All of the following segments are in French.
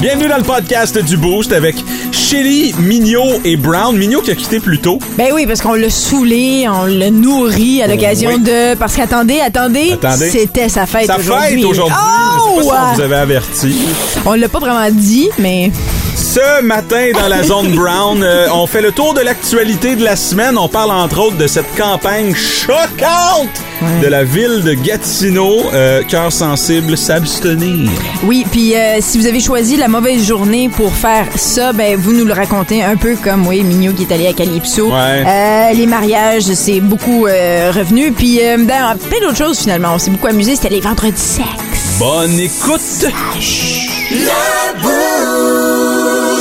Bienvenue dans le podcast du Boost avec Shelly, Mignot et Brown. Mignot qui a quitté plus tôt. Ben oui, parce qu'on l'a saoulé, on l'a nourri à l'occasion Oui. de... Parce qu'attendez, attendez, Attendez. c'était sa fête Sa aujourd'hui. fête aujourd'hui. Oh! Je sais pas si on vous avait averti. On l'a pas vraiment dit, mais... Ce matin, dans la zone Brown, euh, on fait le tour de l'actualité de la semaine. On parle entre autres de cette campagne choquante de la ville de Gatineau. Euh, Cœur sensible, s'abstenir. Oui, puis euh, si vous avez choisi la mauvaise journée pour faire ça, ben vous nous le racontez un peu comme, oui, Mignot qui est allé à Calypso. Ouais. Euh, les mariages, c'est beaucoup euh, revenu. Puis euh, ben, plein d'autres choses finalement. On s'est beaucoup amusé. C'était les vendredis sexe. Bonne écoute.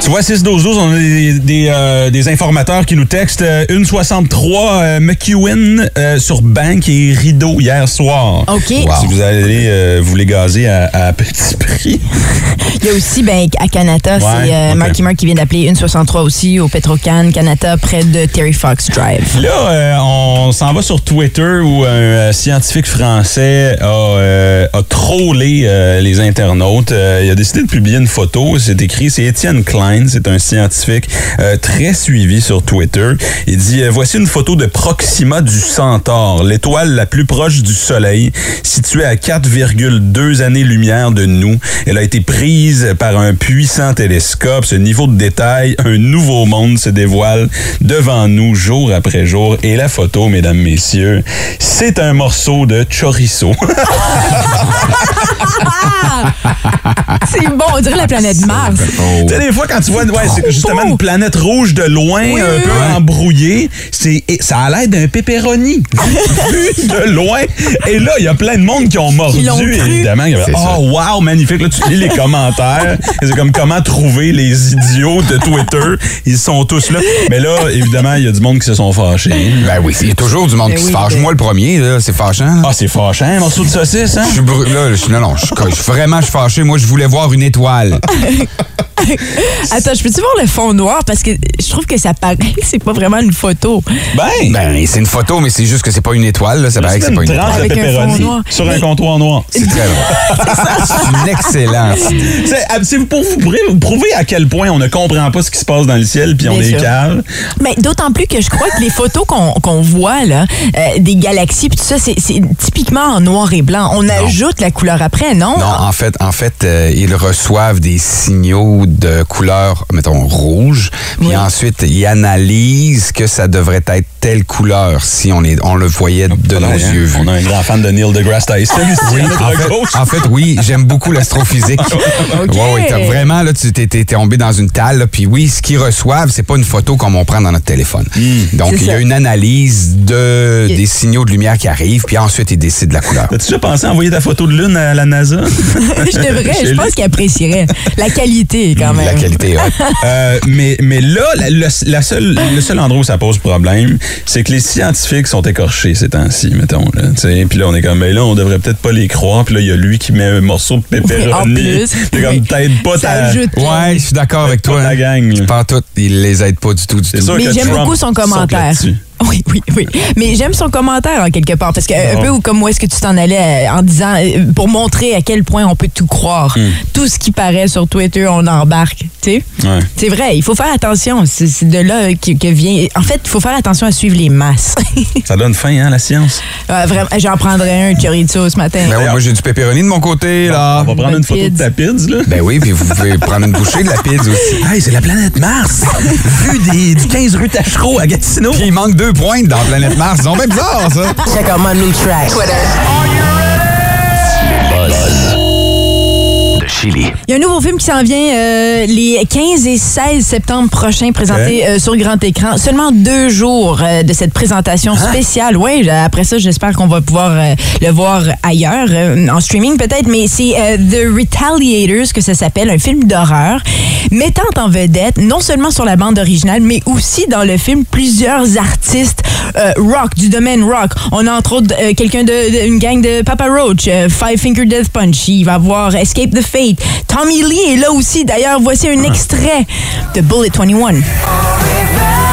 Tu vois, 6-12-12, on a des, des, euh, des informateurs qui nous textent. Euh, une 63 euh, McEwen euh, sur Bank et Rideau hier soir. OK. Si vous allez vous les gazer à, à petit prix. Il y a aussi, ben, à Canada, c'est euh, ok. Marky Mark qui vient d'appeler une 63 aussi au Petrocan, Canada, près de Terry Fox Drive. Là, on s'en va sur Twitter où un scientifique français a, a trollé les internautes. Il a décidé de publier une photo. C'est écrit, c'est Étienne Klein, c'est un scientifique euh, très suivi sur Twitter. Il dit euh, Voici une photo de Proxima du Centaure, l'étoile la plus proche du Soleil, située à 4,2 années-lumière de nous. Elle a été prise par un puissant télescope. Ce niveau de détail, un nouveau monde se dévoile devant nous jour après jour. Et la photo, mesdames, messieurs, c'est un morceau de chorizo. C'est bon, on dirait la planète Mars. Tu sais, des fois, quand tu vois, ouais, c'est justement une planète rouge de loin, Oui, un peu oui. embrouillée, c'est, ça a l'air d'un pepperoni vu de loin. Et là, il y a plein de monde qui ont mordu, évidemment. Oh, wow, magnifique. Là, tu lis les commentaires. C'est comme comment trouver les idiots de Twitter. Ils sont tous là. Mais là, évidemment, il y a du monde qui se sont fâchés. Ben oui, il y a toujours du monde Ben qui oui, se fâche. ben- Moi, le premier, là, c'est fâchant. là. Ah, c'est fâchant, un morceau de saucisse, hein? Je suis là, je- non, non, je, vraiment je suis fâché. Moi, je voulais voir une étoile. Attends, je peux-tu voir le fond noir? Parce que je trouve que ça paraît que c'est pas vraiment une photo. Ben, Ben, c'est une photo, mais c'est juste que c'est pas une étoile. Là. Ça paraît que c'est pas une étoile. Avec un fond noir. sur un comptoir noir. C'est très drôle. C'est une excellente idée. C'est ah, pour vous prouver, vous prouver à quel point on ne comprend pas ce qui se passe dans le ciel puis on Bien est calme. Mais d'autant plus que je crois que les photos qu'on qu'on voit, là, euh, des galaxies, puis tout ça, c'est c'est typiquement en noir et blanc. On ajoute la couleur après, non? Non, en fait, en fait, euh, ils reçoivent des signaux de couleur, mettons rouge, puis Oui. ensuite ils analysent que ça devrait être telle couleur si on est, on le voyait de nos Ouais, hein? yeux vus. On a un grand fan de Neil deGrasse Tyson En fait, gauche. en fait, oui, j'aime beaucoup l'astrophysique. OK. Ouais, ouais, t'as vraiment, là, tu t'es, tombé dans une talle, là, puis oui, ce qu'ils reçoivent, c'est pas une photo comme on prend dans notre téléphone. Donc, C'est il y a ça. une analyse de, des signaux de lumière qui arrivent, puis ensuite, ils décident de la couleur. As-tu déjà pensé à envoyer ta photo de lune à la NASA? je devrais, je pense qu'il apprécierait. La qualité, quand même. La qualité haute. Euh, mais, mais là, la, le, la seule, le seul endroit où ça pose problème, c'est que les scientifiques sont écorchés ces temps-ci, mettons. Là, tu sais. puis là, on est comme, ben là, on devrait peut-être pas les croire. Puis là, il y a lui qui met un morceau de pepperoni. En plus. T'es comme, peut-être pas ta... Ouais, je suis d'accord avec toi. hein. gang, là. Pas tout, ils les aident pas du tout, du tout. Mais j'aime beaucoup son commentaire. Oui, oui, oui. Mais j'aime son commentaire en quelque part parce que un peu comme où est-ce que tu t'en allais euh, en disant euh, pour montrer à quel point on peut tout croire. Tout ce qui paraît sur Twitter, on embarque. Tu sais, Ouais. c'est vrai. Il faut faire attention. C'est de là que, que vient. En fait, il faut faire attention à suivre les masses. Ça donne faim, hein, la science? Vraiment, j'en prendrais un chorizo ce matin. Ben oui, moi, j'ai du pepperoni de mon côté, là. On va prendre une photo de ta pizza, là. Ben oui, puis vous pouvez prendre une bouchée de la pizza aussi. Hey, c'est la planète Mars! Vu des, du 15 rue Tachereau à Gatineau. Puis il manque deux pointes dans Planète Mars. C'est bien bizarre, ça. Check out my new track. Twitter. Chili. Il y a un nouveau film qui s'en vient euh, les 15 et 16 septembre prochains, présenté euh, sur grand écran. Seulement deux jours euh, de cette présentation spéciale. Oui, après ça, j'espère qu'on va pouvoir euh, le voir ailleurs, en streaming peut-être, mais c'est The Retaliators que ça s'appelle, un film d'horreur, mettant en vedette, non seulement sur la bande originale, mais aussi dans le film, plusieurs artistes rock, du domaine rock. On a entre autres quelqu'un de, de- une gang de Papa Roach, Five Finger Death Punch. Il va avoir Escape the Fate. Tommy Lee est là aussi. D'ailleurs, voici un extrait de Bullet 21.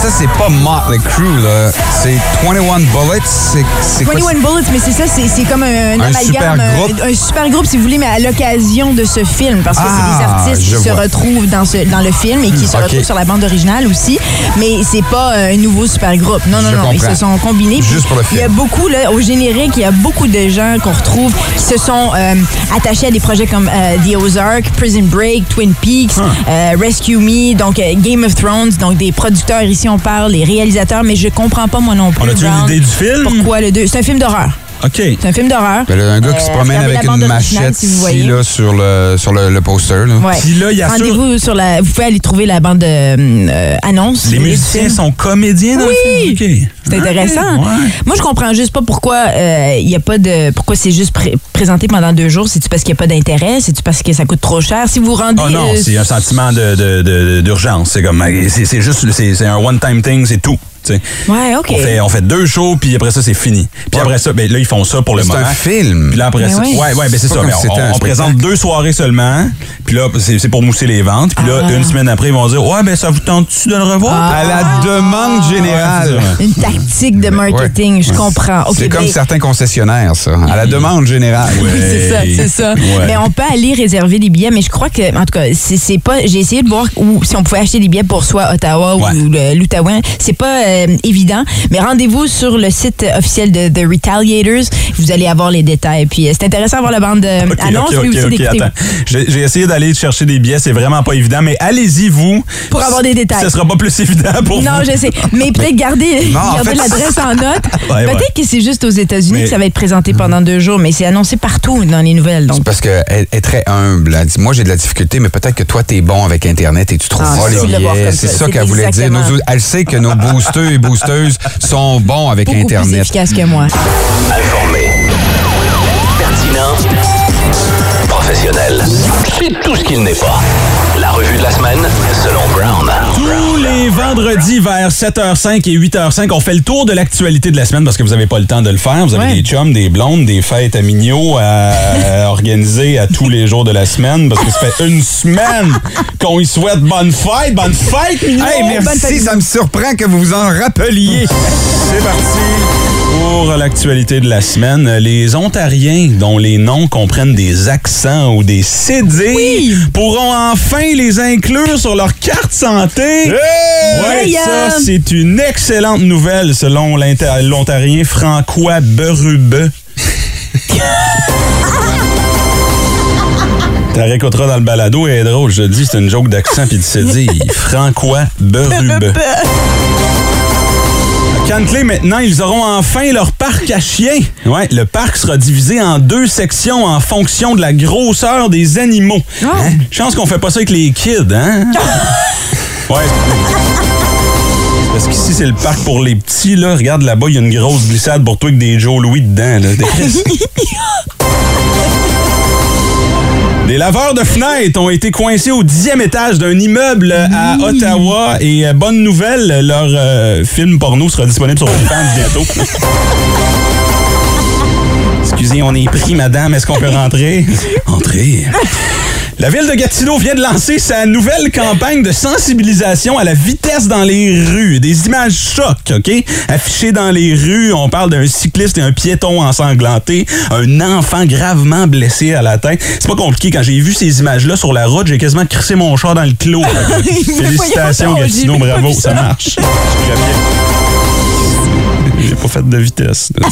Ça, c'est pas Motley Crue, là. C'est 21 Bullets. C'est c'est quoi? 21 Bullets, mais c'est ça, c'est c'est comme un, un amalgame, super un- groupe. Un, super groupe, si vous voulez, mais à l'occasion de ce film, parce que c'est des Ah, artistes qui se retrouvent dans, ce, dans le film et qui se ok. retrouvent sur la bande originale aussi. Mais c'est pas euh, un nouveau super groupe. Non, non, Je non. Ils se sont combinés. Juste pour le Il y a film. beaucoup, là, au générique, il y a beaucoup de gens qu'on retrouve qui se sont euh, attachés à des projets comme euh, The Ozark, Prison Break, Twin Peaks, euh, Rescue Me, donc euh, Game of Thrones, donc des producteurs ici on parle, les réalisateurs, mais je comprends pas moi non plus. On a-tu une idée du film? Pourquoi le deux? C'est un film d'horreur. OK. C'est un film d'horreur. Ben un gars qui se Euh, promène avec une machette si ici, là, sur le, sur le, le poster. Là. Ouais. Puis là, il y a Rendez-vous sur la. Vous pouvez aller trouver la bande euh, euh, annonce. Les musiciens sont comédiens dans Oui! le film? C'est intéressant. Ouais. Moi, je comprends juste pas pourquoi euh, il y a pas de. Pourquoi c'est juste pré- présenté pendant deux jours. C'est-tu parce qu'il n'y a pas d'intérêt? C'est-tu parce que ça coûte trop cher? Si vous rendez. Oh non, euh, c'est un sentiment de- de- de- d'urgence. C'est comme, c'est c'est juste, c'est c'est un one-time thing, c'est tout. Ouais, OK. On, fait, on fait deux shows, puis après ça, c'est fini. Puis après ça, ben, là, ils font ça pour le C'est moment. un film. Puis là, après Ben ça, oui. ouais, ouais, ben c'est C'est ça. mais on, présente deux soirées seulement. Puis là, c'est c'est pour mousser les ventes. Puis là, Ah. une semaine après, ils vont dire, ouais, ben ça vous tente-tu de le revoir? À la demande générale. C'est. Une tactique de marketing, je comprends. C'est comme certains concessionnaires, ça. À la demande générale. Oui, c'est ça, c'est ça. Ouais. Mais on peut aller réserver des billets, mais je crois que, en tout cas, c'est c'est pas. J'ai essayé de voir où, si on pouvait acheter des billets pour soit Ottawa Ouais. ou l'Outaouais. C'est pas euh, évident, mais rendez-vous sur le site officiel de The Retaliators. Vous allez avoir les détails. Puis euh, c'est intéressant à voir la bande euh, Ok, annonce, ok, mais ok, aussi ok, d'écouter. attends. J'ai essayé d'aller chercher des billets, c'est vraiment pas évident, mais allez-y, vous. Pour avoir des détails. Ce sera pas plus évident pour Non, vous. je sais. Mais peut-être garder, Non, l'adresse en note. Ouais, peut-être ouais. que c'est juste aux États-Unis que ça va être présenté pendant deux jours, mais c'est annoncé partout dans les nouvelles. C'est parce qu'elle est très humble. Elle dit, moi, j'ai de la difficulté, mais peut-être que toi, t'es bon avec Internet et tu trouves Ah, pas les billets. C'est ça. qu'elle voulait dire. Nos- elle sait que nos boosters et boosteuses sont bons avec beaucoup plus Internet. efficace que moi. Informé. Pertinent. Professionnel. C'est tout ce qu'il n'est pas. La revue de la semaine, selon Brown. Tous les vendredis vers 7h05 et 8h05, on fait le tour de l'actualité de la semaine parce que vous n'avez pas le temps de le faire. Vous avez Ouais. des chums, des blondes, des fêtes à Mignot à, à organiser à tous les jours de la semaine parce que ça fait une semaine qu'on y souhaite bonne fête. Bonne fête, Mignot! Hey, bonne merci, ça me surprend que vous vous en rappeliez. C'est parti pour l'actualité de la semaine. Les Ontariens dont les noms comprennent des accents ou des CD Oui. pourront enfin les inclure sur leur carte santé. Ouais, Hey, ça, euh, c'est une excellente nouvelle selon l'Ontarien Francois Berube. Tu réécouteras dans le balado et elle est drôle, je te dis, c'est une joke d'accent puis de CD. Francois Berube. Cantley, maintenant, ils auront enfin leur parc à chiens. Ouais, le parc sera divisé en deux sections en fonction de la grosseur des animaux. Hein? Chance qu'on fait pas ça avec les kids, hein? ouais. Parce qu'ici, c'est le parc pour les petits, là. Regarde là-bas, il y a une grosse glissade pour toi avec des Joe Louis dedans, là. Des- laveurs de fenêtres ont été coincés au dixième étage d'un immeuble à Ottawa. Et euh, bonne nouvelle, leur euh, film porno sera disponible sur OnlyFans bientôt. Excusez, on est pris, madame. Est-ce qu'on peut rentrer? Entrez. La ville de Gatineau vient de lancer sa nouvelle campagne de sensibilisation à la vitesse dans les rues. Des images chocs, OK? Affichées dans les rues, on parle d'un cycliste et un piéton ensanglanté, un enfant gravement blessé à la tête. C'est pas compliqué. Quand j'ai vu ces images-là sur la route, j'ai quasiment crissé mon char dans le clos. Félicitations, Gatineau, bravo, ça ça. marche. J'ai pas fait de vitesse. là.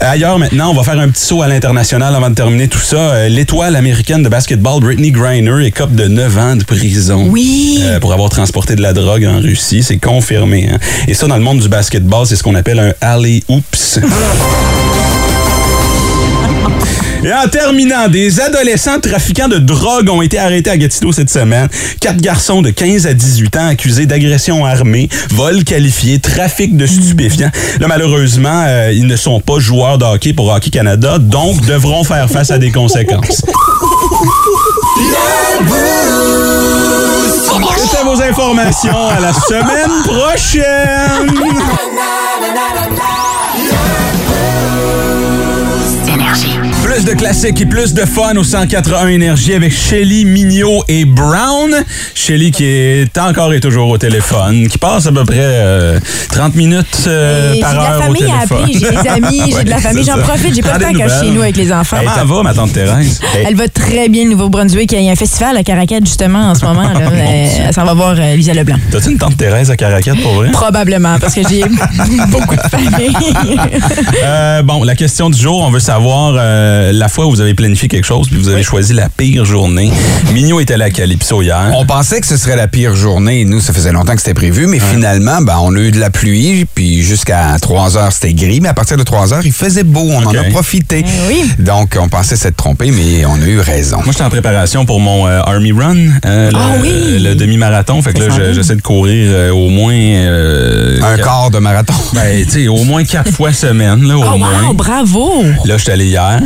Ailleurs maintenant, on va faire un petit saut à l'international avant de terminer tout ça. Euh, L'étoile américaine de basketball Brittany Griner écope de 9 ans de prison. Oui. Euh, pour avoir transporté de la drogue en Russie, c'est confirmé. hein. Et ça, dans le monde du basketball, c'est ce qu'on appelle un alley oops. Et en terminant, des adolescents trafiquants de drogue ont été arrêtés à Gatineau cette semaine. Quatre garçons de 15 à 18 ans accusés d'agression armée, vol qualifié, trafic de stupéfiants. Là, malheureusement, euh, ils ne sont pas joueurs de hockey pour Hockey Canada, donc devront faire face à des conséquences. C'était vos informations. À la semaine prochaine! De classiques et plus de fun au 181 Énergie avec Shelly, Mignot et Brown. Shelly qui est encore et toujours au téléphone, qui passe à peu près euh, 30 minutes euh, Et J'ai par de la heure au famille à téléphone. appeler, j'ai des amis, j'ai de la famille. J'en profite, j'ai pas des temps chez nous avec les enfants. Comment elle va, ma tante Thérèse? Elle va très bien, le Nouveau-Brunswick. Il y a un festival à Caracat, justement, en ce moment. Là. Euh, Elle s'en va voir euh, Lisa Leblanc. T'as-tu une tante Thérèse à Caracat pour vrai? Probablement, parce que j'ai beaucoup de famille. Euh, bon, la question du jour, on veut savoir euh, la fois où vous avez planifié quelque chose puis vous avez choisi la pire journée. Mignot était allé à Calypso hier. On pensait que ce serait la pire journée. Nous, ça faisait longtemps que c'était prévu, mais finalement, ben, on a eu de la pluie, puis jusqu'à 3 heures, c'était gris, mais à partir de 3 heures, il faisait beau. On en a profité. Eh oui. Donc, on pensait s'être trompé, mais on a eu raison. Moi, j'étais en préparation pour mon euh, Army Run, euh, le, Ah oui! le demi-marathon. Fait que là, j'essaie de courir euh, au moins... euh, Un quatre- quart de marathon. Ben, tu sais, au moins quatre fois semaine, là, au Oh, moins. wow, bravo! Là, je suis allé hier,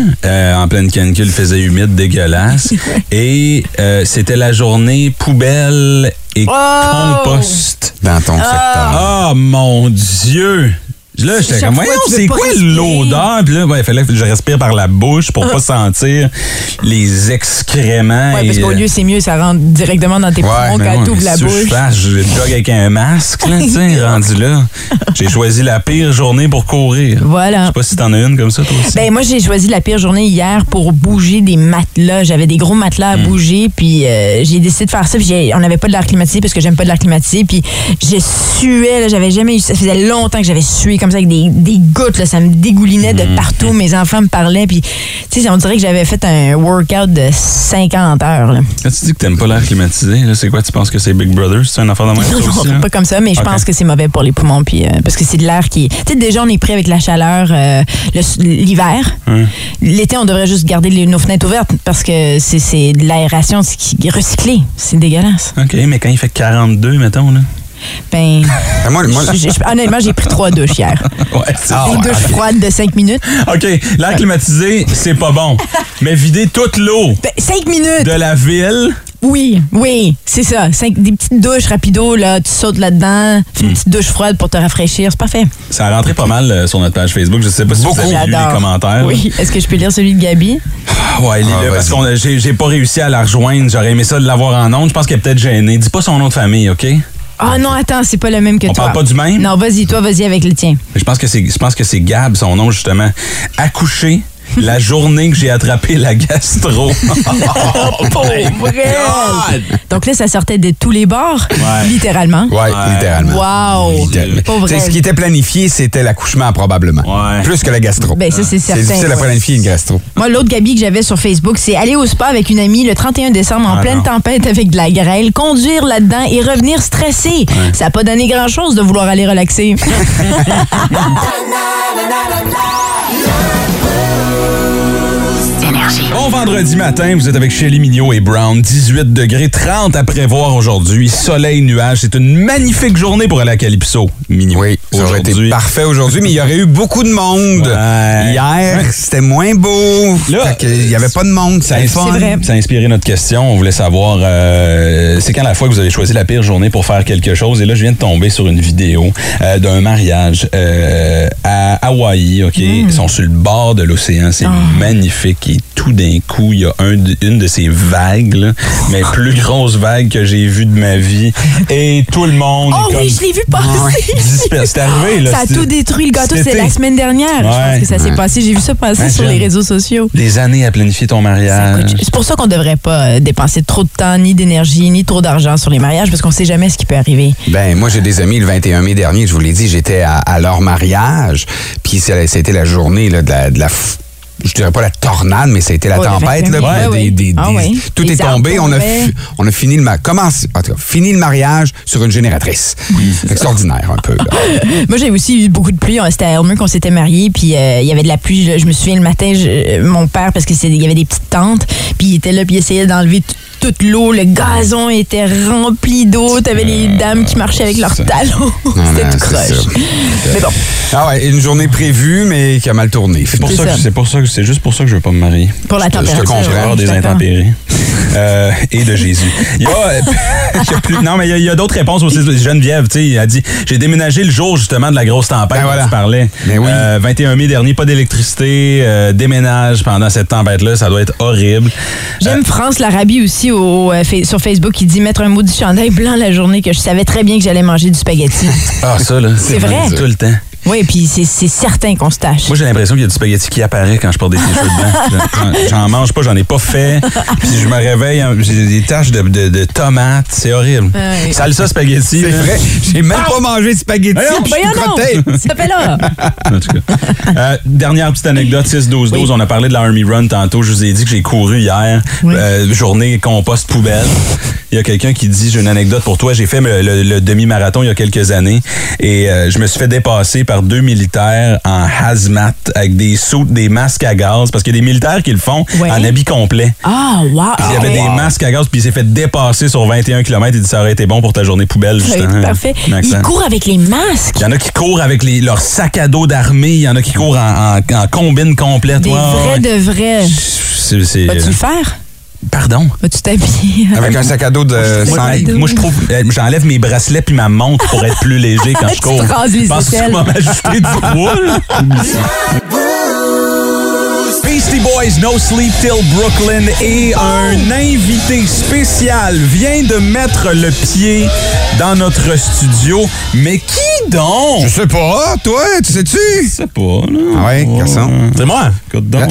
euh, en pleine canicule, il faisait humide, dégueulasse. Et euh, c'était la journée poubelle et Oh! compost. Dans ton secteur. Ah, mon Dieu! Là, j'étais comme, voyons, c'est quoi l'odeur? Puis là, ouais, il fallait que je respire par la bouche pour pas sentir les excréments. Ouais, parce qu'au euh, lieu, c'est mieux, ça rentre directement dans tes poumons quand tu ouvres la bouche. Je, fasse, je jog avec un masque, là, tu sais, rendu là. J'ai choisi la pire journée pour courir. Je Voilà. sais pas si t'en as une comme ça, toi aussi. Ben moi j'ai choisi la pire journée hier pour bouger des matelas. J'avais des gros matelas à bouger puis euh, j'ai décidé de faire ça puis on n'avait pas de l'air climatisé parce que j'aime pas de l'air climatisé puis je suais là, j'avais jamais eu ça faisait longtemps que j'avais sué comme ça avec des, des gouttes là, ça me dégoulinait de partout, mes enfants me parlaient puis tu sais on dirait que j'avais fait un workout de 50 heures là. Quand tu dis que t'aimes pas l'air climatisé, c'est quoi? Tu penses que c'est Big Brother? C'est un affaire de même, aussi? Non, pas comme ça, mais je pense que c'est mauvais pour les poumons puis euh, parce que c'est de l'air qui. Tu sais, déjà on est pris avec la chaleur euh, l'hiver. Hum. L'été, on devrait juste garder les- nos fenêtres ouvertes parce que c'est- de l'aération qui est recyclée. C'est dégueulasse. OK, mais quand il fait 42, mettons, là. Ben, Ben, moi, moi, j- j- honnêtement, j'ai pris trois douches hier. Ouais, c'est Ah, Des ouais, douches froides de cinq minutes. OK, l'air climatisé, c'est pas bon. Mais vider toute l'eau Ben, cinq minutes! de la ville, Oui, oui, c'est ça. Cinq- des petites douches rapido, là, tu sautes là-dedans, fais une petite douche froide pour te rafraîchir, c'est parfait. ça a rentré pas mal euh, sur notre page Facebook. Je sais pas si Beaucoup. vous avez lu les J'adore. commentaires. Oui. Est-ce que je peux lire celui de Gabi? Ouais, lis-le, Ah, parce vas-y. que j'ai j'ai pas réussi à la rejoindre. J'aurais aimé ça de l'avoir en ondes. Je pense qu'elle est peut-être gênée. Dis pas son nom de famille, OK? Ah non, attends, c'est pas le même que On toi. parle pas du même? Non, vas-y, toi, vas-y avec le tien. Je pense que c'est je pense que c'est Gab son nom justement. Accouché la journée que j'ai attrapé la gastro. Pauvre elle. Donc là, ça sortait de tous les bords, Ouais. littéralement. ouais, Ouais. littéralement. Wow! Littéralement. Pauvre Tu sais, Ce elle. qui était planifié, c'était l'accouchement, probablement. Ouais. Plus que la gastro. Ben, ça, c'est c'est certain. difficile à ouais. planifier une gastro. Moi, l'autre Gabi que j'avais sur Facebook, c'est aller au spa avec une amie le 31 décembre en Ah, pleine non. tempête avec de la grêle, conduire là-dedans et revenir stressé. Ça n'a pas donné grand-chose de vouloir aller relaxer. Énergie. Bon vendredi matin, vous êtes avec Shelly Mignot et Brown. 18 degrés, 30 à prévoir aujourd'hui. Soleil, nuages. C'est une magnifique journée pour aller à Calypso. Mignot. Oui, ça aurait été Aujourd'hui. parfait aujourd'hui, mais il y aurait eu beaucoup de monde. Ouais. Hier, c'était moins beau. Là, Fait que il y avait pas de monde, ça fun. Vrai. Ça a inspiré notre question. On voulait savoir, euh, c'est quand la fois que vous avez choisi la pire journée pour faire quelque chose? Et là, je viens de tomber sur une vidéo euh, d'un mariage euh, à Hawaï. Ok, Ils sont sur le bord de l'océan. C'est magnifique. Et tout d'un coup, il y a un une de ces vagues, là, mais plus grosse vague que j'ai vue de ma vie. Et tout le monde Oh oui, je l'ai vu passer. C'est arrivé, là. Ça a tout détruit le gâteau. C'est la semaine dernière. Je Ouais. pense que ça s'est passé. J'ai vu ça passer Ouais, sur les réseaux sociaux. Des années à planifier ton mariage. C'est pour ça qu'on devrait pas euh, dépenser trop de temps, ni d'énergie, ni trop d'argent sur les mariages, parce qu'on sait jamais ce qui peut arriver. Ben, moi, j'ai des amis le 21 mai dernier, je vous l'ai dit, j'étais à, à leur mariage, puis c'était la journée là, de la, de la je dirais pas la tornade, mais ça a été la tempête. Là, 21 mai. puis Ouais, des- ouais. des- Ah des-. Tout est tombé. On a, on fini le en tout cas, fini le mariage sur une génératrice. Extraordinaire un peu. Moi, j'ai aussi eu beaucoup de pluie. C'était à Elmer qu'on s'était mariés, puis euh, il y avait de la pluie. Je, je me souviens le matin, je- mon père, parce qu'il y avait des petites tentes, puis il était là, puis il essayait d'enlever t- toute l'eau. Le gazon était rempli d'eau. T'avais les dames qui marchaient avec leurs talons. C'était non, tout croche. Mais bon, Ah ouais, une journée prévue, mais qui a mal tourné. C'est pour ça, que ça. c'est pour ça que c'est juste pour ça que je veux pas me marier. pour la te température. comprends. J'ai peur ouais, des je intempéries. Euh, et de Jésus. Il y a, euh, il y a plus- non, mais il y a- d'autres réponses aussi. Geneviève, tu sais, a dit J'ai déménagé le jour justement de la grosse tempête Ben dont voilà. tu parlais. Ben oui. Euh, 21 mai dernier, pas d'électricité, euh, déménage pendant cette tempête-là, ça doit être horrible. J'aime France l'Arabie aussi au, euh, fa- sur Facebook qui dit mettre un mot du chandail blanc la journée que je savais très bien que j'allais manger du spaghetti. Ah, ça, là. C'est vrai. Tout le temps. Oui, puis c'est c'est certain qu'on se tâche. Moi, j'ai l'impression qu'il y a du spaghetti qui apparaît quand je porte des t-shirts blancs. J'en- J'en mange pas, j'en ai pas fait. Puis je me réveille, hein, j'ai des taches de, de- de tomates. C'est horrible. Ouais. Salsa spaghetti. C'est vrai, j'ai même pas mangé de spaghetti, Voyons, puis je suis Voyons crotté. donc, ça fait là. En tout cas. Euh, dernière petite anecdote, 6-12-12. Oui. On a parlé de la Army Run tantôt. Je vous ai dit que j'ai couru hier. Oui. Euh, journée compost poubelle. Il y a quelqu'un qui dit, j'ai une anecdote pour toi. J'ai fait le, le- le demi-marathon il y a quelques années et euh, je me suis fait dépasser par deux militaires en hazmat avec des sous, des masques à gaz parce qu'il y a des militaires qui le font Ouais. en habit complet. Ah, wow. Puis il y avait des masques à gaz, puis il s'est fait dépasser sur 21 km. Il dit ça aurait été bon pour ta journée poubelle, va justement. parfait. Accent. Il court avec les masques. Il y en a qui courent avec les, leur sac à dos d'armée. Il y en a qui courent en, en, en combine complète. Des Ouais, vrais de vrais. Vas-tu le faire? Pardon? Vas-tu t'habiller? Avec un sac à dos de Moi, 5. moi, je trouve, euh, j'enlève mes bracelets puis ma montre pour être plus léger quand je cours. te rases les Je pense que tu vas m'ajouter du poids. Beastie Boys, No Sleep Till Brooklyn et un invité spécial vient de mettre le pied dans notre studio. Mais qui donc? Je sais pas, toi, tu sais-tu? Je sais pas, là. Ah ouais, garçon. C'est moi. Écoute donc,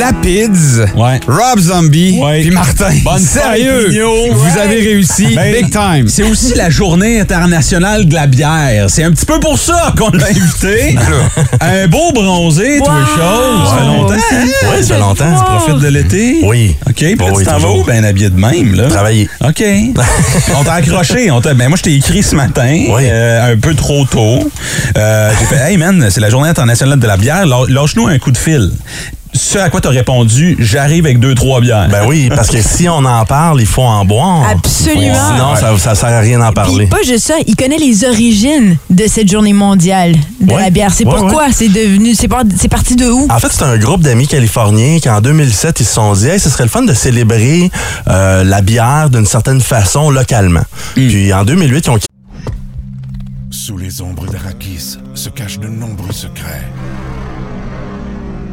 De la Pids, Ouais. Rob Zombie, Ouais. puis Martin. Bonne Sérieux, fête, vous avez réussi Ben, big time. C'est aussi la journée internationale de la bière. C'est un petit peu pour ça qu'on l'a invité. un beau bronzé, Wow. chose. Ça fait longtemps. hein? Oui, ça fait longtemps. Tu profites de l'été? Oui. OK, puis là, Oui, tu t'en vas toujours. où? Ben habillé de même, là. Travailler. OK. on t'a accroché. On t'a- ben moi, je t'ai écrit ce matin, Oui. euh, un peu trop tôt. Euh, J'ai fait, hey man, c'est la journée internationale de la bière. Lâ- Lâche-nous un coup de fil. Ce à quoi t'as répondu, j'arrive avec deux, trois bières. Ben oui, parce que si on en parle, il faut en boire. Absolument. Sinon, ça, ça sert à rien d'en Puis parler. pas juste ça, il connaît les origines de cette journée mondiale de Ouais. la bière. C'est Ouais, pourquoi c'est devenu, c'est par- c'est parti de où? En fait, c'est un groupe d'amis californiens qui, en 2007, ils se sont dit, hey, ce serait le fun de célébrer euh, la bière d'une certaine façon localement. Puis en 2008, ils ont Sous les ombres d'Arakis se cachent de nombreux secrets.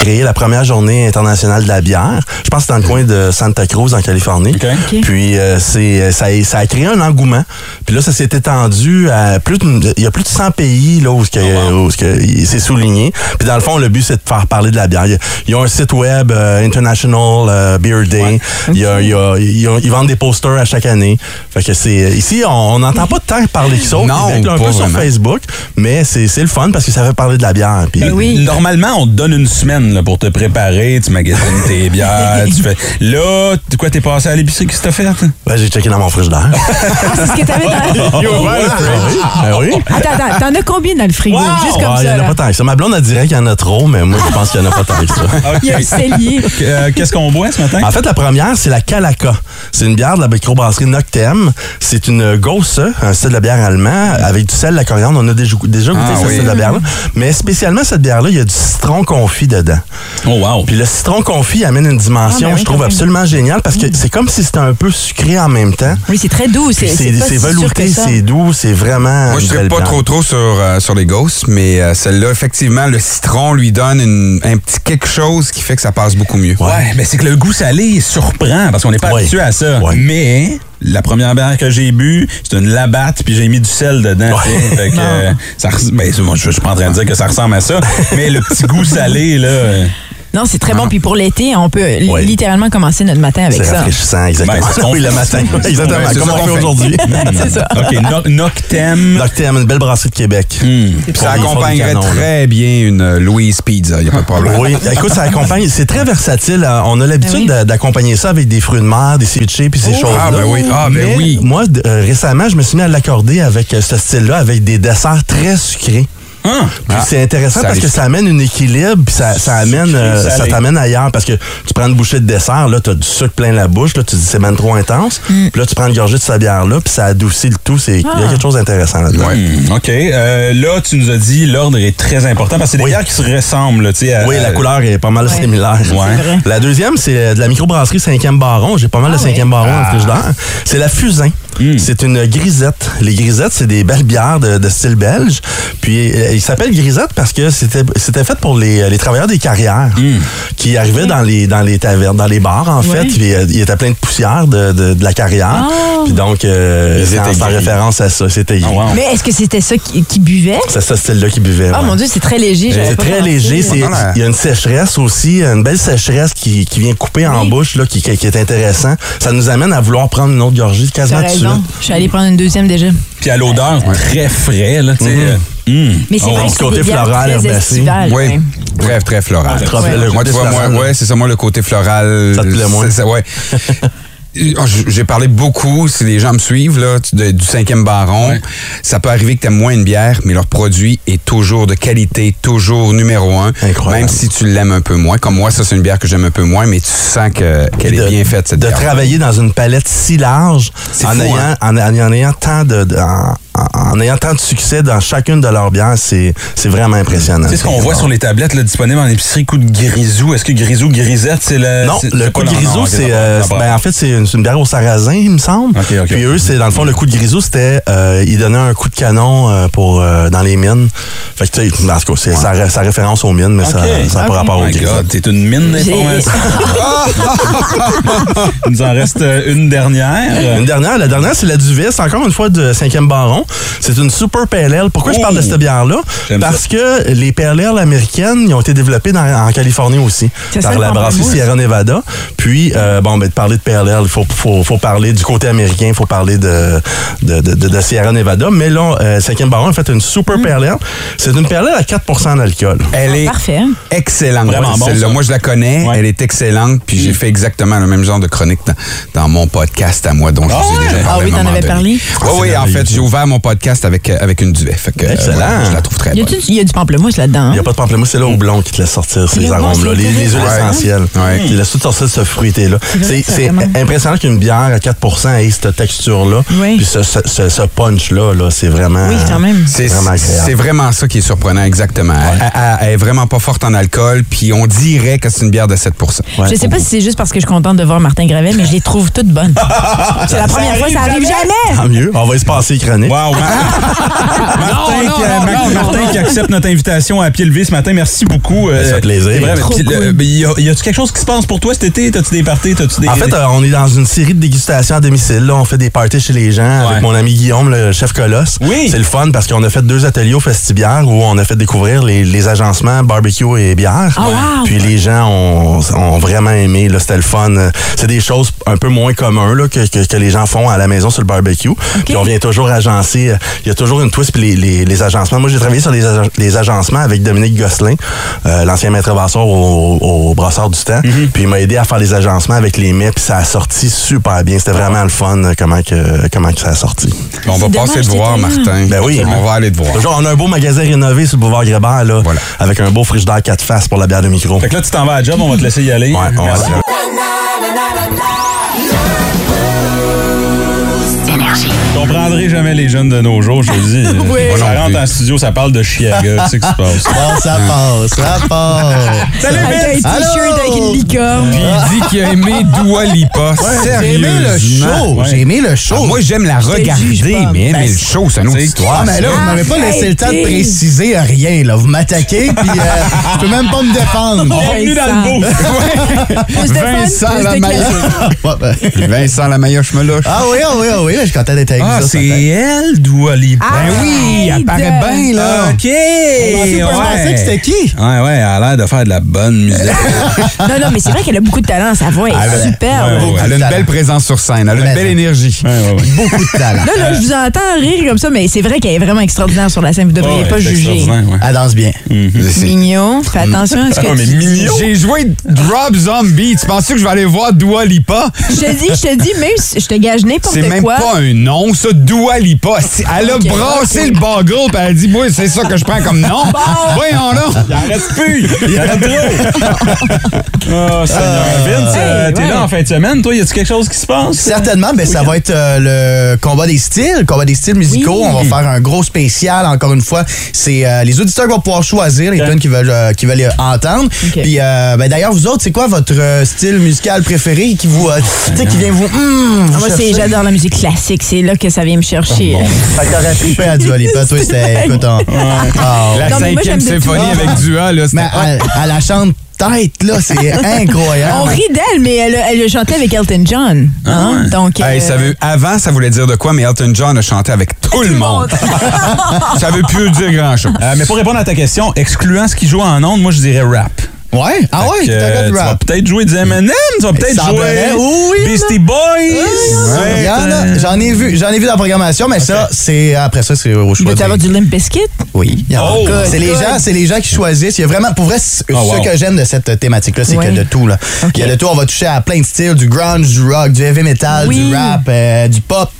Créé la première journée internationale de la bière. Je pense que c'est dans le coin de Santa Cruz, en Californie. OK. OK. Puis euh, c'est ça, a- ça a créé un engouement. Puis là, ça s'est étendu à plus de, il y a plus de 100 pays là où, ce que- où ce que il- c'est souligné. Puis dans le fond, le but c'est de faire parler de la bière. Il y a- Ils ont un site web euh, International euh, Beer Day. Il y a- il y a- ils, ont- ils vendent des posters à chaque année. Fait que c'est ici on n'entend pas tant parler que ça Non, Québec, là, un pas peu sur. Facebook, mais c'est c'est le fun parce que ça fait parler de la bière. Puis oui. Normalement, on te donne une semaine là, pour te préparer, tu magasines tes bières, tu fais. Là, quoi, t'es passé à l'épicerie, qu'est-ce que t'as fait? Ouais, j'ai checké dans mon frigidaire. Ah, c'est ce que t'avais dans... Ben oui. Attends, attends, t'en as combien dans le frigo? Juste comme Ouais, il y ça. en a là. pas tant que ça. Ma blonde, elle dirait qu'il y en a trop, mais moi, je pense qu'il y en a pas tant que ça. Il y a un cellier. Euh, Qu'est-ce qu'on boit ce matin? En fait, la première, c'est la Kalaka. C'est une bière de la microbrasserie Noctem. C'est une Gausse, un style de bière allemand, avec du sel, de la coriandre. On a déjà, déjà goûté Ah ce oui. style de bière-là. Mais spécialement, cette bière-là, il y a du citron confit dedans. Oh, wow. Puis le citron confit amène une dimension, Ah, ben oui, je trouve, absolument géniale parce que c'est comme si c'était un peu sucré en même temps. Oui, c'est très doux. C'est si velouté, c'est doux, c'est vraiment. Moi, je belle pas trop trop sur, euh, sur les ghosts, mais euh, celle-là, effectivement, le citron lui donne une- un petit quelque chose qui fait que ça passe beaucoup mieux. Ouais, mais c'est que le goût salé il surprend parce qu'on n'est pas Ouais. habitué à ça. Ouais. Mais la première bière que j'ai bu, c'est une labatte puis j'ai mis du sel dedans. tu sais. Fait que, euh, ça, ben, moi, je je suis pas en train de dire que ça ressemble à ça, mais le petit goût salé là. Non, c'est très bon. Puis pour l'été, on peut littéralement commencer notre matin avec C'est ça. rafraîchissant, exactement. Ben, c'est oui, le matin. C'est- exactement. ouais, c'est comme ça on fait aujourd'hui? c'est ça. OK, no- Noctem. Noctem, une belle brasserie de Québec. Ça font des accompagnerait là. très bien une Louise Pizza, il n'y a pas de problème. Oui, écoute, ça accompagne. C'est très versatile. Euh, On a l'habitude Ben oui. d'accompagner ça avec des fruits de mer, des ceviches puis ces Oh. choses-là. Ah, ben oui. Ah, ben Mais oui. Moi, euh, récemment, je me suis mis à l'accorder avec euh, ce style-là, avec des desserts très sucrés. Ah, Puis Ah, c'est intéressant ça parce que ça amène un équilibre, puis ça, ça amène, euh, ça t'amène ailleurs parce que tu prends une bouchée de dessert, là, t'as du sucre plein la bouche, là, tu dis c'est même trop intense. Mm. Puis là, tu prends une gorgée de sa bière là, puis ça adoucit le tout. C'est il y a quelque chose d'intéressant là-dedans. Hmm, OK. Euh, là, tu nous as dit l'ordre est très important parce que c'est des Oui. bières qui se ressemblent. là, tu sais, à- Oui, la couleur est pas mal Ouais. similaire. Ouais. La deuxième, c'est euh, de la microbrasserie 5e Baron. J'ai pas mal Ah de 5e ouais. Baron dans le frigidaire. C'est la Fusain. C'est une grisette. Les grisettes, c'est des belles bières de, de style belge. Puis, euh, il s'appelle grisette parce que c'était c'était fait pour les, les travailleurs des carrières qui arrivaient dans les dans les tavernes, dans les bars, en Ouais. fait. Puis, euh, il était plein de poussière de, de, de la carrière. Ah. Puis donc, euh, c'est en, référence à ça. C'était. Ah, wow. Mais est-ce que c'était ça qui, qui buvait? C'est ce style-là qui buvait. Oh ouais. mon Dieu, c'est très léger. C'est très léger. Il y a une sécheresse aussi, une belle sécheresse qui, qui vient couper en Oui. bouche, là, qui, qui est intéressant. Ça nous amène à vouloir prendre une autre gorgée T'as quasiment tout de raison. Je suis allée prendre une deuxième déjà. Puis à l'odeur très frais. Là, tu sais, euh, hmm. Mais c'est Oh, vrai que côté floral, herbacé. Oui, ouais. très, très floral. Trop- Ouais. le Moi, tu côté vois, moi, floral, ouais, c'est ça, moi, le côté floral. Ça te plaît moins? c'est ça, ouais. J- J'ai parlé beaucoup, si les gens me suivent, là, de- du cinquième baron. Ouais. Ça peut arriver que tu aimes moins une bière, mais leur produit est toujours de qualité, toujours numéro un. Incroyable. Même si tu l'aimes un peu moins. Comme moi, ça, c'est une bière que j'aime un peu moins, mais tu sens que- qu'elle de- est bien faite, cette De bière. travailler dans une palette si large, en, fou, ayant, hein? en, en ayant tant de, de- en, en- ayant tant de succès dans chacune de leurs bières, c'est c'est vraiment impressionnant. Tu sais ce qu'on voit sur les tablettes là, disponibles en épicerie, coup de grisou. Est-ce que grisou, grisette, c'est le. Non, c'est- le c'est coup de grisou, c'est euh, ben, en fait c'est une, c'est une bière au sarrasin, il me semble. Ok, ok. Puis eux, c'est dans le fond le coup de grisou, c'était euh, ils donnaient un coup de canon euh, pour euh, dans les mines. Fait que tu sais, en tout cas, c'est ça référence aux mines, mais ça Ok. ça n'a pas Ok. rapport Oh aux my grisettes. God, t'es une mine d'informations. Il nous en reste euh, une dernière. Une dernière, la dernière, c'est la Duvis, c'est encore une fois de 5e baron. C'est une super PLL. Pourquoi je Oh! parle de cette bière-là? Parce que les PLL américaines, ils ont été développées dans- en Californie aussi, par la brasserie. Sierra Nevada. Puis, euh, bon, ben, de parler de PLL, il faut, faut, faut parler du côté américain, il faut parler de, de, de, de- de Sierra Nevada. Mais là, euh, 5e baron a fait une super PLL. C'est une PLL à 4% d'alcool. Elle est Parfait. excellente. Vraiment bon, ça. Moi, je la connais. Ouais. Elle est excellente. Puis j'ai fait exactement le même genre de chronique dans, dans mon podcast à moi, dont je vous ai déjà Ah oui, t'en avais parlé? Oui, oui, en fait, j'ai ouvert mon podcast avec, euh, avec une duvet. Fait que, euh, Excellent. je la trouve très bonne. il y a du pamplemousse là-dedans. Il hein? n'y a pas de pamplemousse, c'est là au blond qui te laisse sortir ces arômes-là, les, les huiles essentielles. Ouais. Qui laissent tout sortir ce C'est impressionnant qu'une bière à 4% ait cette texture-là. Oui. Puis ce, ce, ce- ce punch-là, là, c'est vraiment. Oui, quand même. C'est Vraiment ça qui est surprenant, exactement. Elle, elle- elle est vraiment pas forte en alcool, puis on dirait que c'est une bière de 7 Ouais. Je sais pas si c'est juste parce que je suis contente de voir Martin Gravel, mais je les trouve toutes bonnes. c'est la première fois, ça arrive jamais. Tant mieux. On va se passer chronique. Wow! Martin, non, qui, non, Mar- non, Martin non. qui accepte notre invitation à pied levé ce matin. Merci beaucoup. Ben, ça fait plaisir. Cool. le- y a- y a-tu quelque chose qui se passe pour toi cet été? T'as-tu des parties? T'as-tu des. En fait, euh, on est dans une série de dégustations à domicile. Là. On fait des parties chez les gens Ouais. avec mon ami Guillaume, le chef Colosse. Oui. C'est le fun parce qu'on a fait deux ateliers au Festibière où on a fait découvrir les, les agencements barbecue et bière. Ah, wow. Puis les gens ont, ont vraiment aimé. C'était le fun. C'est des choses un peu moins communs là, que, que, que les gens font à la maison sur le barbecue. Puis on vient toujours agencer. Il y a toujours une twist puis les, les, les agencements. Moi, j'ai travaillé sur les, ag- les agencements avec Dominique Gosselin, euh, l'ancien maître brasseur au, au brasseur du temps. Puis il m'a aidé à faire les agencements avec les mets. Puis ça a sorti super bien. C'était vraiment le fun euh, comment que, comment que ça a sorti. On va passer te voir. Martin. Ben oui. On va aller te voir. Toujours, on a un beau magasin rénové sur le boulevard Grébert, là, Voilà. avec un beau frigidaire 4 faces pour la bière de micro. Fait que là, tu t'en vas à job, on va te laisser y aller. Ouais, on va Merci. Je comprendrai jamais les jeunes de nos jours, je te le dis. Oui. Moi non rentre en studio, ça parle de Chiaga, tu sais ce qui se passe. Bon, ça passe, ça passe. Salut, Avec un t-shirt avec une licorne. Puis il dit qu'il a aimé Dua Lipa. J'ai aimé le show. Ouais. J'ai aimé le show. Ah, moi, j'aime la regarder, mais aimer Ben, le show, c'est une autre histoire. Ah, mais là, vous m'avez pas laissé le temps de préciser rien, là. Vous m'attaquez, puis euh, je peux même pas me défendre. Bienvenue dans le Vincent plus la de meilleure. classique. Ouais, ben- Vincent la meilleure, je me lâche. Ah oui, ah oui, ah oui, je suis content d'être avec Ah, c'est elle, Dua Lipa. Ben oui, elle paraît bien, là. OK! Je pensais que c'était qui? Ouais, ouais, elle a l'air de faire de la bonne musique. Non, non, mais c'est vrai qu'elle a beaucoup de talent. Sa voix est superbe. ouais, ouais. Elle a une belle présence sur scène, elle a une belle énergie. Ouais, ouais, ouais. Beaucoup de talent. Là, là, je vous entends rire comme ça, mais c'est vrai qu'elle est vraiment extraordinaire sur la scène. Vous ne devriez Ouais, pas juger. Elle danse bien. C'est- Mignon, fais attention à ce que Ah, mais tu dis. mignon! J'ai joué Drop Zombie. Tu penses que je vais aller voir Dua Lipa? Je te dis, je te dis, même si je te gage n'importe C'est même quoi. pas un nom, ça, Dua Lipa. Elle a brassé ok. le bagel, puis elle a dit, moi, c'est ça que je prends comme nom. Voyons là. Il en reste plus! Il en reste trop! Oh, Seigneur. Vince, euh, Hey, t'es ouais. là en fin de semaine, toi, y a-tu quelque chose qui se passe? Certainement, ben, ça va être euh, le combat des styles, le combat des styles musicaux. Oui. On va faire un gros spécial, encore une fois. C'est euh, les auditeurs qui vont pouvoir choisir les tunes qu'ils veulent, euh, qu'ils veulent entendre. Puis, euh, ben, d'ailleurs, vous autres, c'est quoi votre euh, style musical préféré qui vous, euh, tu sais, qui vient vous, hum, Ah, Moi, vous c'est, j'adore la musique classique. C'est là que ça vient me chercher. Fait que t'aurais trippé à Dua Lipa, toi, c'était, écoute, on- Ah, ouais. La Non, cinquième symphonie tout. avec Dua, là, c'était Mais elle, elle la chante tête, là, c'est incroyable. On rit d'elle, mais elle, a- elle a chanté avec Elton John. Hein? Donc, Hey, euh, ça veut, avant, ça voulait dire de quoi, mais Elton John a chanté avec tout le monde. ça veut plus dire grand-chose. Euh, mais pour répondre à ta question, excluant ce qui joue en ondes, moi, je dirais rap. Ouais? Ah ouais, que, t'as euh, tu vas rap. peut-être jouer des M&M, tu vas peut-être jouer oui, Beastie Boys. J'en ai vu, j'en ai vu dans la programmation, mais ça, c'est après ça, c'est au choix. tu avoir du Limp Bizkit? Oui. Oh, c'est les gens, c'est les gens qui choisissent. Il y a vraiment, pour vrai, c- Oh, wow. ce que j'aime de cette thématique-là, c'est Ouais. qu'il y a de tout là. Il y a de tout. On va toucher à plein de styles, du grunge, du rock, du heavy metal, Oui. du rap, euh, du pop.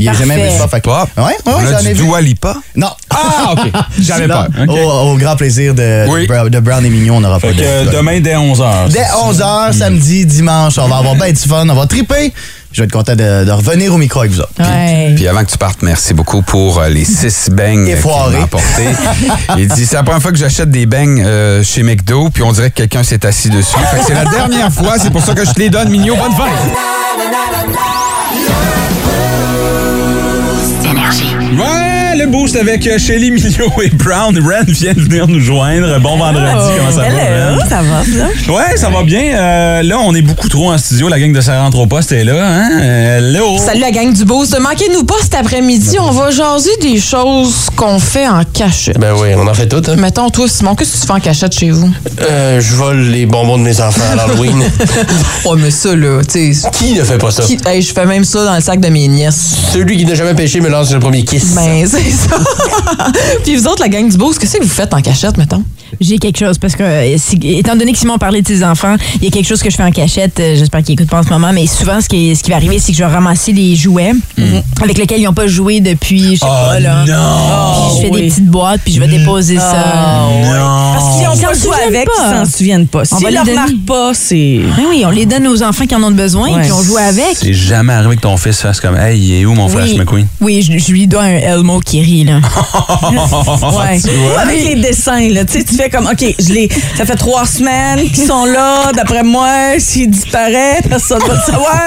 Il a jamais vu ça. Fait que- Pop. Ouais, ouais, On a j'en du ai vu. Dua Lipa? Non. Ah, OK. J'avais peur. Au, au grand plaisir de, Oui. de, Brown- et Mignon, on n'aura pas Fait que de. euh, demain, dès 11h. Dès 11h, samedi, dimanche, on va avoir bien du fun, on va triper. Je vais être content de, de revenir au micro avec vous autres. Ouais. Puis avant que tu partes, merci beaucoup pour euh, les six beignes Et qu'il m'a apportés. Il dit, c'est la première fois que j'achète des beignes euh, chez McDo, puis on dirait que quelqu'un s'est assis dessus. Fait que c'est la dernière fois, c'est pour ça que je te les donne, Mignot. Bonne fête! Ouais, le boost avec euh, Shelly, Mignon et Brown. Ren vient de venir nous joindre. Bon vendredi, comment ça va, Ren? ça va, ça? Ouais, ça va bien. Euh, là, on est beaucoup trop en studio. La gang de Ça rentre au poste est là. Hein? Hello! Salut la gang du Boost. Manquez-nous pas cet après-midi. On va jaser des choses qu'on fait en cachette. Ben oui, on en fait tout. Hein? Mettons, toi, Simon, qu'est-ce que tu fais en cachette chez vous? Euh, je vole les bonbons de mes enfants à l'Halloween. Oh, mais ça, là, tu sais. Qui ne fait pas ça? qui- hey, je fais même ça dans le sac de mes nièces. Celui qui n'a jamais pêché me lance le premier kiss. Ben, c'est. Puis vous autres, la gang du Boost, qu'est-ce que vous faites en cachette, mettons? J'ai quelque chose parce que, euh, si- étant donné que Simon parlait de ses enfants, il y a quelque chose que je fais en cachette. euh, J'espère qu'il écoute pas en ce moment, mais souvent, ce qui, ce qui va arriver, c'est que je vais ramasser les jouets avec lesquels ils n'ont pas joué depuis, je sais pas, là. Puis je fais des petites boîtes, puis je vais déposer ça. Parce qu'ils Ils n'ont pas joué avec, pas. ils s'en souviennent pas. On S'ils ne les le donner. remarquent pas, c'est... Ben oui, on les donne aux enfants qui en ont besoin, Ouais. puis on joue avec. C'est jamais arrivé que ton fils fasse comme Hey, il est où mon Flash Oui, McQueen? oui je, je lui dois un Elmo qui rit, là. ouais. Ou avec les dessins, là. Tu sais, tu fais comme, OK, je l'ai, ça fait trois semaines qu'ils sont là. D'après moi, s'il disparaît, personne va le savoir.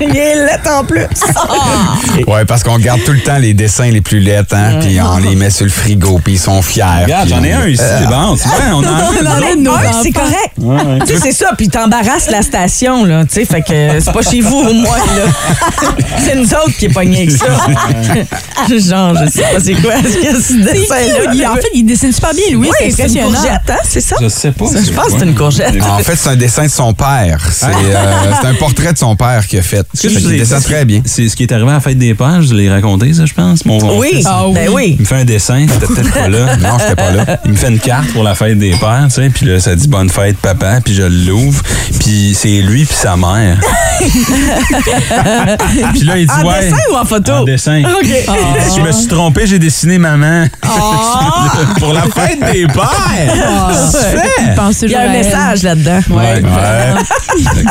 Il est laid en plus. Ouais, parce qu'on garde tout le temps les dessins les plus laids, hein, puis on les met sur le frigo, puis ils sont fiers. Regarde, j'en ai un ici, Euh, c'est bon. Tu vois, on en On en a Un, c'est correct. ouais. Tu sais, c'est ça, puis t'embarrasses la station, là. Tu sais, fait que c'est pas chez vous, au moins, là. C'est nous autres qui est pogné avec ça. Genre, je sais pas c'est quoi ce, ce dessin-là. Il- en fait, il dessine super bien, Louis. Oui, c'est c'est une courgette, hein, c'est ça? Je sais pas. Je pense que c'est une courgette. En fait, c'est un dessin de son père. C'est euh, c'est un portrait de son père qu'il a fait. Que Fait ai- dessine très bien. C'est ce qui est arrivé à la fête des pères, je l'ai raconté, ça, je pense. Mon, Oui, fils, ah oui. ben oui. Il me fait un dessin, j'étais peut-être pas là. Non, j'étais pas là. Il me fait une carte pour la fête des pères, tu sais, puis là, ça dit bonne fête, papa, puis je l'ouvre, puis c'est lui puis sa mère. puis là, il dit En ouais. dessin ou en photo? En dessin. OK. Je me suis trompé, j'ai dessiné maman. pour la fête des pères. Ah, Il y a un toujours à elle. message là-dedans. Ouais.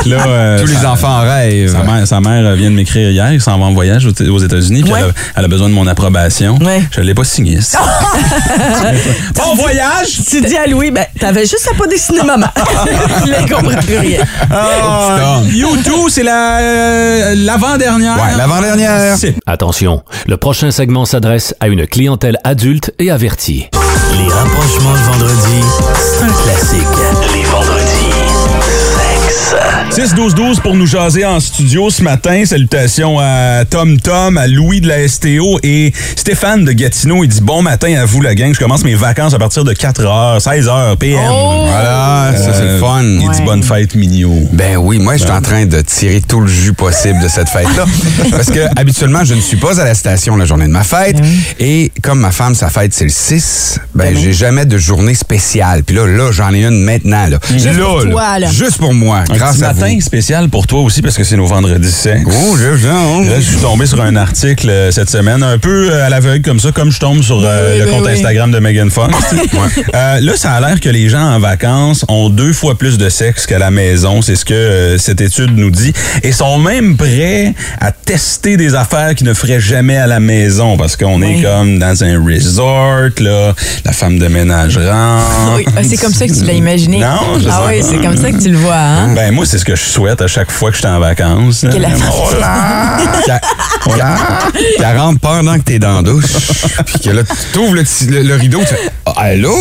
Là, euh, Tous les sa- enfants en rêvent. Sa mère, sa mère euh, vient de m'écrire hier, il s'en va en voyage aux aux États-Unis, puis Ouais. elle, a, elle a besoin de mon approbation. Ouais. Je ne l'ai pas signé. ça. bon voyage! Tu dis à Louis, ben, t'avais juste à pas dessiner maman. Il ne comprend plus rien. Ah, YouTube, c'est la, euh, l'avant-dernière. Ouais, l'avant-dernière. Attention, le prochain segment s'adresse à une clientèle adulte et avertie. Les rapprochements vendredi, un classique. 6-12-12 pour nous jaser en studio ce matin. Salutations à Tom Tom, à Louis de la STO et Stéphane de Gatineau. Il dit bon matin à vous la gang. Je commence mes vacances à partir de 4h, 16h PM. Voilà, ça c'est le fun. Il dit bonne fête, Mignot. Ben oui, moi je suis en train de tirer tout le jus possible de cette fête-là. Parce que habituellement, je ne suis pas à la station la journée de ma fête. Et comme ma femme, sa fête, c'est le 6, ben j'ai jamais de journée spéciale. Puis là, là, j'en ai une maintenant. Là. Juste Là, pour là, toi, là. Juste pour moi, Un grâce à matin spécial pour toi aussi parce que c'est nos vendredis sexe. Oh, je viens. Là, je suis tombé sur un article euh, cette semaine, un peu euh, à l'aveugle comme ça, comme je tombe sur euh, Oui, le oui, compte oui. Instagram de Megan Fox. Euh, là, ça a l'air que les gens en vacances ont deux fois plus de sexe qu'à la maison. C'est ce que euh, cette étude nous dit. Et sont même prêts à tester des affaires qu'ils ne feraient jamais à la maison parce qu'on est comme dans un resort, là, la femme de ménage rentre. Oui, ah, c'est comme ça que tu l'as imaginé. Non, je Ah sais oui, c'est comme ça que tu le vois, hein? Ben moi, c'est ce que je souhaite à chaque fois que je suis en vacances. Que la- Oh là! Qu'elle qu'elle rentre pendant que t'es dans la douche. Puis que là, tu ouvres le, petit- le- le rideau, tu fais Ah, Allô?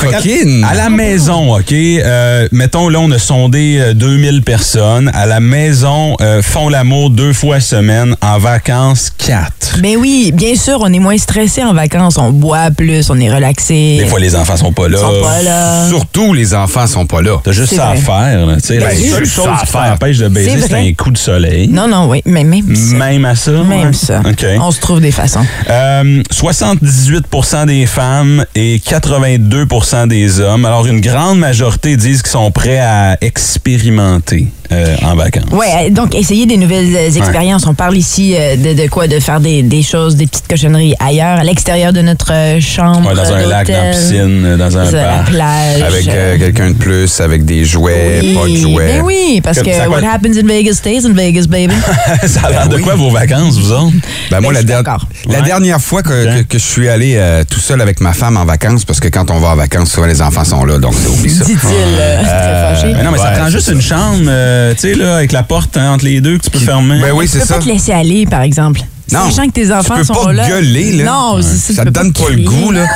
Coquine! À la maison, OK? euh, mettons, là, on a sondé euh, 2000 personnes. À la maison, euh, font l'amour deux fois semaine. En vacances, quatre. Ben oui, bien sûr, on est moins stressé en vacances. On boit plus, on est relaxé. Des fois, les enfants sont pas là. Ils sont pas là. Surtout, les enfants sont pas là. T'as juste C'est ça à vrai. faire. là, tu sais. Ben, seule chose qui de baiser, C'est un coup de soleil. Non, non, oui, mais même ça. Même à ça? Même ouais. ça. OK. On se trouve des façons. Euh, 78% des femmes et 82% des hommes. Alors, une grande majorité disent qu'ils sont prêts à expérimenter euh, en vacances. Ouais, donc essayer des nouvelles euh, expériences. On parle ici euh, de, de quoi? De faire des, des choses, des petites cochonneries ailleurs, à l'extérieur de notre euh, chambre. Ouais, dans un lac, dans la piscine, euh, dans un la parc. plage. Avec euh, quelqu'un de plus, avec des jouets, Oui. pas de jouets. Ben oui, parce Comme que what happens in Vegas stays in Vegas, baby. ça a l'air de quoi vos vacances, vous autres? Ben moi, Ben, la, der- d'accord. la Ouais. dernière fois que, que- que je suis allé euh, tout seul avec ma femme en vacances, parce que quand on va en vacances, souvent les enfants sont là, donc c'est oublie ça. Dit-il, euh, très fâché. Mais non, mais ça prend juste ça. une chambre, euh, tu sais, là, avec la porte hein, entre les deux que tu peux fermer. Ben oui, Tu c'est peux ça. pas te laisser aller, par exemple. Non. Sachant que tes enfants tu peux sont pas là. gueuler, là. Non, c'est ça, tu ça te peux donne pas le goût, là.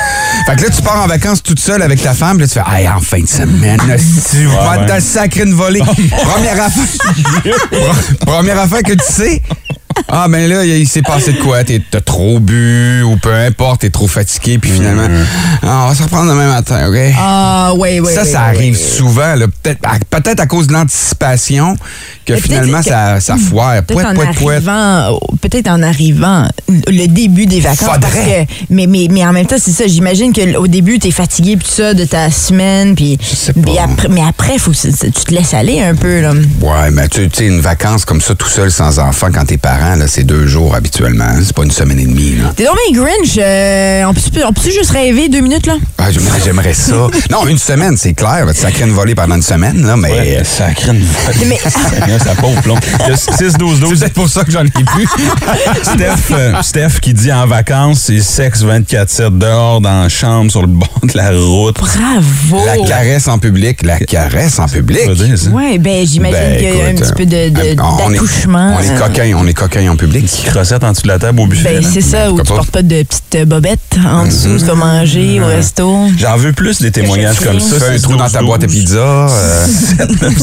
Fait que là, tu pars en vacances toute seule avec ta femme, là, tu fais, hey, en fin de semaine, tu vas ouais. te sacrer une volée. Première affaire. Pre- Première affaire que tu sais. Ah, ben là, il s'est passé de quoi? T'es- T'as trop bu ou peu importe, t'es trop fatigué, puis finalement, ah, on va se reprendre demain matin, OK? Ah, oui, oui. ça, oui, ça oui, arrive oui. souvent, là, peut-être à, peut-être à cause de l'anticipation que Mais finalement, que- ça, ça foire. Peut-être en, peut-être en arrivant le début des vacances. Faudrait. Parce que, mais, mais, mais en même temps, c'est ça. J'imagine qu'au début, t'es fatigué puis tout ça de ta semaine. Puis, sais pas. mais après, mais après, faut que tu te laisses aller un peu. Là. Ouais, mais tu tu sais, une vacance comme ça, tout seul, sans enfant, quand t'es là, c'est deux jours habituellement. C'est pas une semaine et demie. Là. T'es donc bien Grinch. euh, on peut- on peut juste rêver deux minutes, là? Ah, j'aimerais, ça. Non, une semaine, c'est clair. Ça crée une volée pendant une semaine, là, mais. Ouais, ça crée une Mais- Là, ça pauvre plomb. Il y a 6-12-12. C'est peut-être pour ça que j'en ai plus. Steph, euh, Steph qui dit en vacances, c'est sexe 24-7 dehors, dans la chambre, sur le bord de la route. Bravo! La caresse en public. La caresse en public. Ouais, ben j'imagine Ben, qu'il y a un petit peu de, de- euh, on est- d'accouchement. On est coquins, on est coquins en public. Crossette en dessous de la table au buffet. Ben c'est ça, où tu pas? portes pas de petites bobettes en dessous, tu vas manger au resto. J'en veux plus des témoignages comme ça. Fais un trou dans ta boîte à pizza. euh,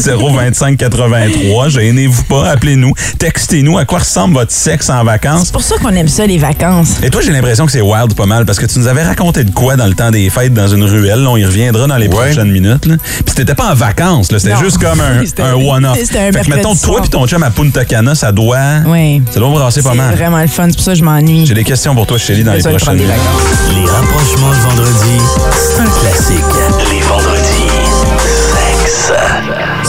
025 83. Gênez-vous pas, appelez-nous. Textez-nous à quoi ressemble votre sexe en vacances? C'est pour ça qu'on aime ça, les vacances. Et toi, j'ai l'impression que c'est wild pas mal parce que tu nous avais raconté de quoi dans le temps des fêtes dans une ruelle. là. on y reviendra dans les Ouais. prochaines minutes. Là. Puis t'étais pas en vacances, là. c'était juste comme un, C'était- un one-off. c'était un Fait que mettons, toi puis ton chum à Punta Cana, ça doit, Oui. Ça doit brasser pas C'est mal. vraiment le fun, c'est pour ça que je m'ennuie. J'ai des questions pour toi, Chélie, dans les prochaines. Les rapprochements de vendredi, c'est un classique.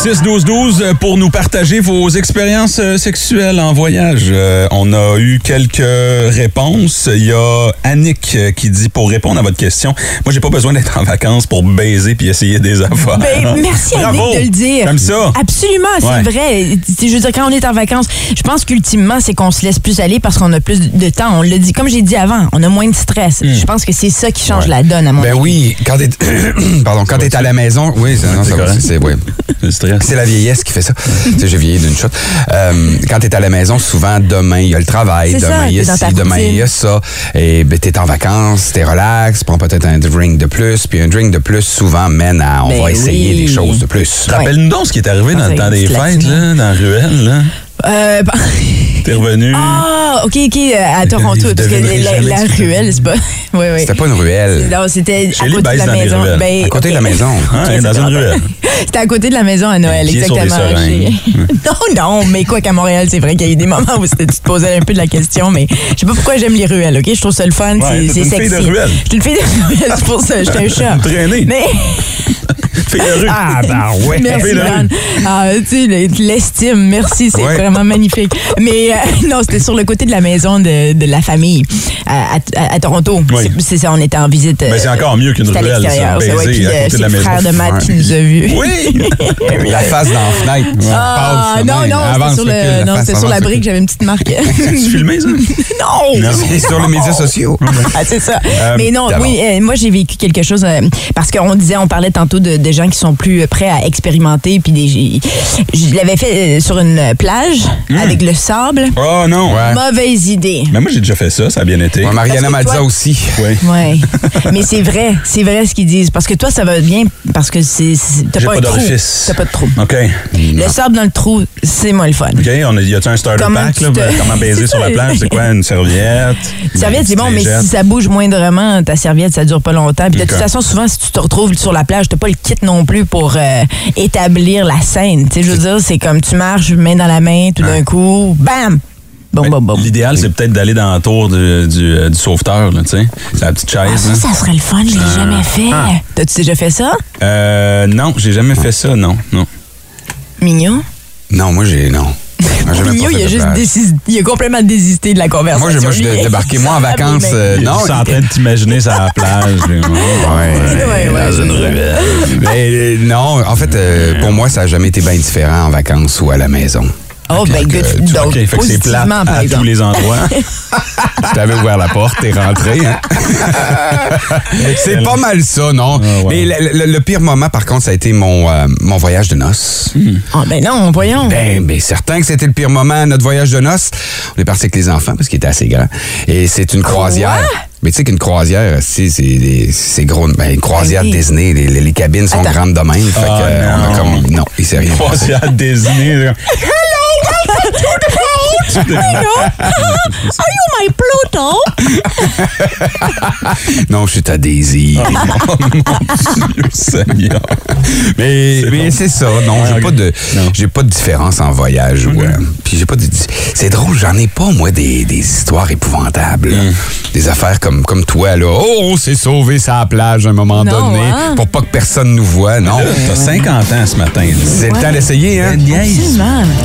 6-12-12 euh, pour nous partager vos expériences euh, sexuelles en voyage. Euh, on a eu quelques réponses. Il y a Annick qui dit pour répondre à votre question, moi j'ai pas besoin d'être en vacances pour baiser puis essayer des affaires. Ben, merci Bravo. Annick de le dire. Comme ça. Absolument, c'est Ouais. vrai. C'est- Je veux dire, quand on est en vacances, je pense qu'ultimement, c'est qu'on se laisse plus aller parce qu'on a plus de temps. On l'a dit, comme j'ai dit avant, on a moins de stress. Hmm. Je pense que c'est ça qui change la donne, à mon Ben avis. oui, quand t'es Pardon, quand t'es à la maison, oui, c'est c'est ouais. C'est la vieillesse qui fait ça. tu sais, j'ai vieilli d'une shot. Euh, quand t'es à la maison, souvent, demain, il y a le travail, demain, il y a ci, demain, il y a ça. Et ben, t'es en vacances, t'es relax, prends peut-être un drink de plus, puis un drink de plus, souvent, mène à on Ben va essayer oui. des choses de plus. Rappelle-nous donc ce qui est arrivé dans le temps des fêtes, là, dans la ruelle. Là? Euh, bah- T'es revenu. Ah, OK, OK, euh, à Toronto. Je Parce que devinerai la, la ruelle, c'est pas. Oui, oui. C'était pas une ruelle. Non, c'était à Chez les côté de la maison. Ben, À côté de la maison. Dans une ruelle. C'était à côté de la maison à Noël, exactement. non, non, mais quoi qu'à Montréal, c'est vrai qu'il y a eu des moments où c'était- tu te posais un peu de la question, mais je sais pas pourquoi j'aime les ruelles, OK? Je trouve ça le fun, Ouais, c'est une sexy. fille de ruelle. Je suis une fille de ruelle, c'est pour ça, j'étais un chat. Traînée. Mais, Fille de rue. Ah, ben ouais. merci. Dan. Ah, tu l'estime, merci, c'est Ouais. Vraiment magnifique. Mais euh, non, c'était sur le côté de la maison de, de la famille à, à- à Toronto. Oui. C'est- ça, on était en visite. euh, Mais c'est encore mieux qu'une ruelle, ça, l'extérieur, baiser ouais, puis, à euh, côté de la c'est le frère de Matt qui nous a vus. Oui! La face dans la fenêtre. Ah, non, non, c'était sur, le, la non, face, c'était sur la avance, brique, j'avais une petite marque. tu filmé, ça? non! Non. C'est sur les médias sociaux. Ah, c'est ça. Euh, Mais non, oui, euh, moi j'ai vécu quelque chose euh, parce qu'on disait, on parlait tantôt de, de gens qui sont plus euh, prêts à expérimenter. Puis des, je l'avais fait euh, sur une plage avec le sable. Oh non! Ouais. Mauvaise idée. Mais moi, j'ai déjà fait ça, ça a bien été. Ouais, Mariana Mazza toi- aussi. Oui. Ouais. Mais c'est vrai, c'est vrai ce qu'ils disent. Parce que toi, ça va bien parce que c'est, t'as pas, pas un trou. d'orifice. T'as pas de trou. OK. Le sable dans le trou, c'est moins le fun. OK, on a, y a-tu un starter Comment pack, là? te- Comment baiser C'est sur la plage? C'est quoi? Une serviette? Une serviette, c'est bon, mais si ça bouge moindrement, ta serviette, ça dure pas longtemps. Puis de toute façon, souvent, si tu te retrouves sur la plage, t'as pas le kit non plus pour euh, établir la scène. Tu sais, je veux dire, c'est comme tu marches, main dans la main, tout d'un coup, bam! Bon, bon, bon. L'idéal, c'est peut-être d'aller dans la tour du, du, euh, du sauveteur, là, tu sais. C'est la petite Ah, chaise. ça, là. ça serait le fun, je l'ai jamais fait. Ah. T'as-tu déjà fait ça? Euh, non, j'ai jamais fait ça, non. non. Mignon? Non, moi, j'ai. Non. Mignon, il a juste il a complètement désisté de la conversation. Moi, je lui. débarqué, moi, en vacances. euh, Non, c'est en train de t'imaginer ça à la plage. Ouais, Ouais, ouais, dans une ruelle. Mais euh, non, en fait, euh, pour moi, ça n'a jamais été bien différent en vacances ou à la maison. Oh, ben, Donc, good. tu- Donc, OK, fait que c'est plat à tous les endroits. Tu t'avais ouvert la porte, t'es rentré. Hein? c'est pas mal ça, non? Ouais. Mais le, le- le pire moment, par contre, ça a été mon, euh, mon voyage de noces. Ah, ben non, voyons. Ben, ben, certain que c'était le pire moment, notre voyage de noces. On est parti avec les enfants parce qu'il était assez grand. Et c'est une croisière. Mais tu sais qu'une croisière, si, c'est gros. Ben, une croisière Ben oui. Disney, les, les- les cabines sont Attends. grandes de même. Fait Ah, que, euh, on a non. comme. Non, il s'est rien Pas passé. à Disney. là. Are you my Pluto? Non, je suis à Daisy. Oh mon Dieu Seigneur. Mais, C'est mais bon. c'est ça. Non, j'ai Ah, pas de Non. j'ai pas de différence en voyage. ou, euh, puis j'ai pas de. C'est drôle, j'en ai pas moi des, des histoires épouvantables. Mm. Des affaires comme comme toi là. Oh, on s'est sauvé la plage à un moment Non, donné hein? pour pas que personne nous voit. Non. Là, T'as 50 ans ce matin. là. C'est le temps d'essayer, hein? Qui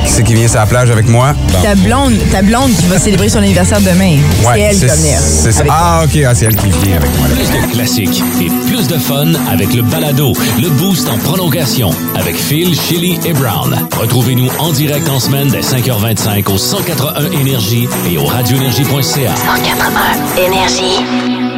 c'est qui vient sur la avec moi? Ta blonde ta blonde qui va célébrer son anniversaire demain. c'est elle qui va venir. c'est ça. Ah, OK, ah, c'est elle qui vient avec moi. là. Plus de classiques et plus de fun avec le balado, le boost en prolongation avec Phil, Chili et Brown. Retrouvez-nous en direct en semaine dès 5h25 au 181 Énergie et au radioénergie.ca. 181 Énergie.